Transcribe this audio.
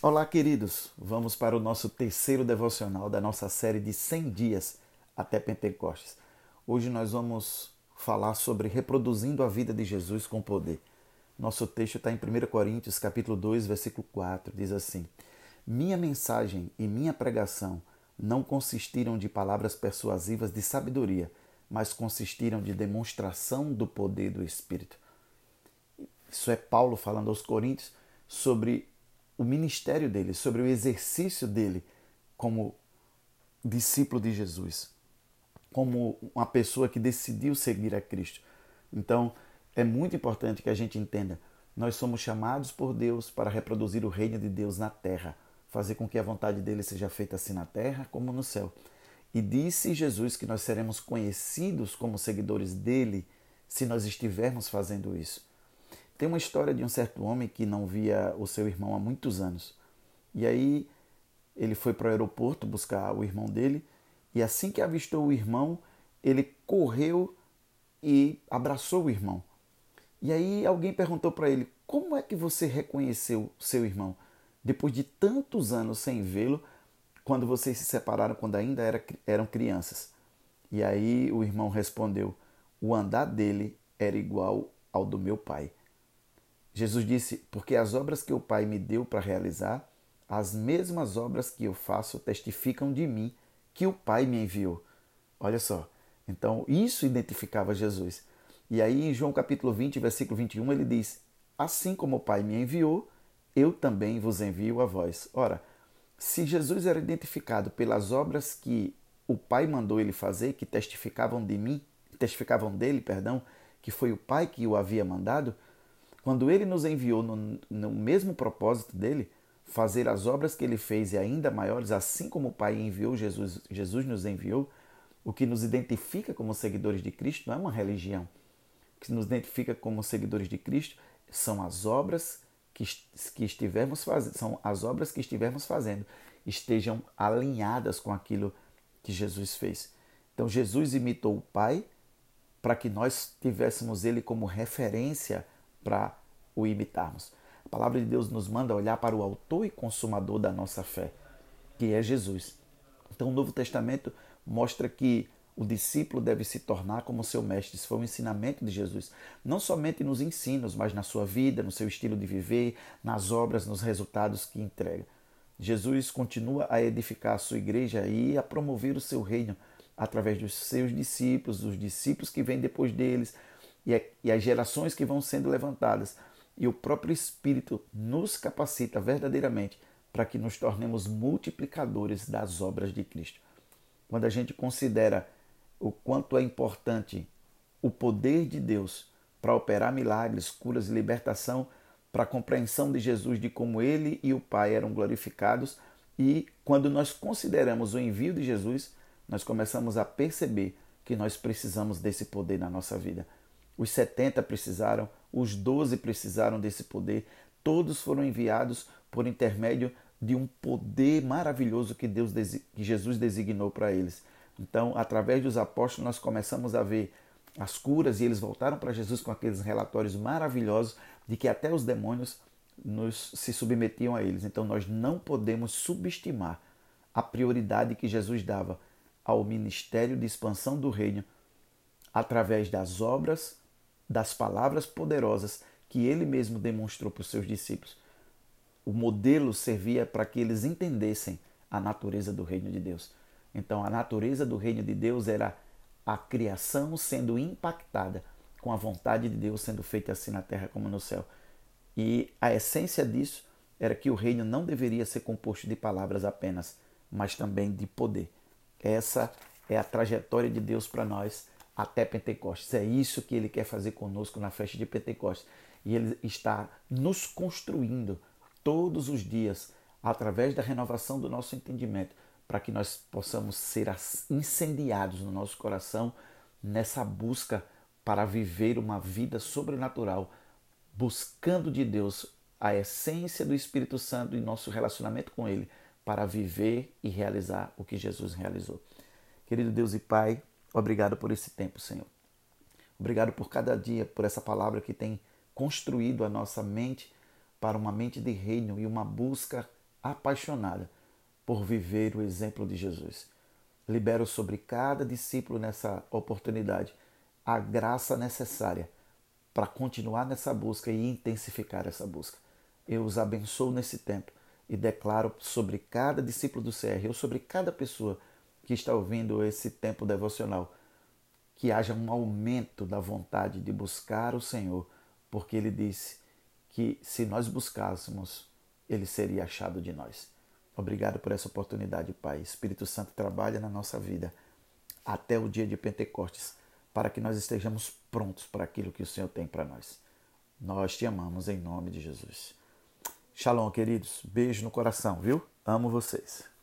Olá, queridos. Vamos para o nosso terceiro devocional da nossa série de 100 dias até Pentecostes. Hoje nós vamos falar sobre reproduzindo a vida de Jesus com poder. Nosso texto está em 1 Coríntios, capítulo 2, versículo 4. Diz assim: Minha mensagem e minha pregação não consistiram de palavras persuasivas de sabedoria, mas consistiram de demonstração do poder do Espírito. Isso é Paulo falando aos Coríntios sobre o ministério dele, sobre o exercício dele como discípulo de Jesus, como uma pessoa que decidiu seguir a Cristo. Então, é muito importante que a gente entenda: nós somos chamados por Deus para reproduzir o reino de Deus na terra, fazer com que a vontade dele seja feita assim na terra como no céu. E disse Jesus que nós seremos conhecidos como seguidores dele se nós estivermos fazendo isso. Tem uma história de um certo homem que não via o seu irmão há muitos anos. E aí ele foi para o aeroporto buscar o irmão dele e assim que avistou o irmão, ele correu e abraçou o irmão. E aí alguém perguntou para ele: "Como é que você reconheceu seu irmão depois de tantos anos sem vê-lo, quando vocês se separaram quando ainda era, eram crianças?" E aí o irmão respondeu: "O andar dele era igual ao do meu pai." Jesus disse: Porque as obras que o Pai me deu para realizar, as mesmas obras que eu faço testificam de mim que o Pai me enviou. Olha só. Então, isso identificava Jesus. E aí, em João capítulo 20, versículo 21, ele diz: Assim como o Pai me enviou, eu também vos envio a vós. Ora, se Jesus era identificado pelas obras que o Pai mandou ele fazer, que testificavam de mim, testificavam dele, perdão, que foi o Pai que o havia mandado, quando ele nos enviou no, no mesmo propósito dele, fazer as obras que ele fez e ainda maiores, assim como o Pai enviou Jesus, Jesus nos enviou, o que nos identifica como seguidores de Cristo não é uma religião. O que nos identifica como seguidores de Cristo são as obras que, que estivermos fazendo, são as obras que estivermos fazendo, estejam alinhadas com aquilo que Jesus fez. Então Jesus imitou o Pai para que nós tivéssemos ele como referência para o imitarmos. A palavra de Deus nos manda olhar para o autor e consumador da nossa fé, que é Jesus. Então, o Novo Testamento mostra que o discípulo deve se tornar como seu mestre. Isso foi o ensinamento de Jesus. Não somente nos ensinos, mas na sua vida, no seu estilo de viver, nas obras, nos resultados que entrega. Jesus continua a edificar a sua igreja e a promover o seu reino através dos seus discípulos, dos discípulos que vêm depois deles, e as gerações que vão sendo levantadas. E o próprio Espírito nos capacita verdadeiramente para que nos tornemos multiplicadores das obras de Cristo. Quando a gente considera o quanto é importante o poder de Deus para operar milagres, curas e libertação, para a compreensão de Jesus de como ele e o Pai eram glorificados, e quando nós consideramos o envio de Jesus, nós começamos a perceber que nós precisamos desse poder na nossa vida. Os 70 precisaram, os 12 precisaram desse poder, todos foram enviados por intermédio de um poder maravilhoso que Deus que Jesus designou para eles. Então, através dos apóstolos nós começamos a ver as curas e eles voltaram para Jesus com aqueles relatórios maravilhosos de que até os demônios nos se submetiam a eles. Então, nós não podemos subestimar a prioridade que Jesus dava ao ministério de expansão do reino através das obras das palavras poderosas que ele mesmo demonstrou para os seus discípulos. O modelo servia para que eles entendessem a natureza do reino de Deus. Então, a natureza do reino de Deus era a criação sendo impactada com a vontade de Deus sendo feita assim na terra como no céu. E a essência disso era que o reino não deveria ser composto de palavras apenas, mas também de poder. Essa é a trajetória de Deus para nós até Pentecostes. É isso que ele quer fazer conosco na festa de Pentecostes. E ele está nos construindo todos os dias através da renovação do nosso entendimento, para que nós possamos ser incendiados no nosso coração nessa busca para viver uma vida sobrenatural, buscando de Deus a essência do Espírito Santo e nosso relacionamento com Ele, para viver e realizar o que Jesus realizou. Querido Deus e Pai, Obrigado por esse tempo, Senhor. Obrigado por cada dia, por essa palavra que tem construído a nossa mente para uma mente de reino e uma busca apaixonada por viver o exemplo de Jesus. Libero sobre cada discípulo nessa oportunidade a graça necessária para continuar nessa busca e intensificar essa busca. Eu os abençoo nesse tempo e declaro sobre cada discípulo do CR, ou sobre cada pessoa que está ouvindo esse tempo devocional, que haja um aumento da vontade de buscar o Senhor, porque Ele disse que se nós buscássemos, Ele seria achado de nós. Obrigado por essa oportunidade, Pai. Espírito Santo trabalha na nossa vida até o dia de Pentecostes, para que nós estejamos prontos para aquilo que o Senhor tem para nós. Nós te amamos em nome de Jesus. Shalom, queridos. Beijo no coração, viu? Amo vocês.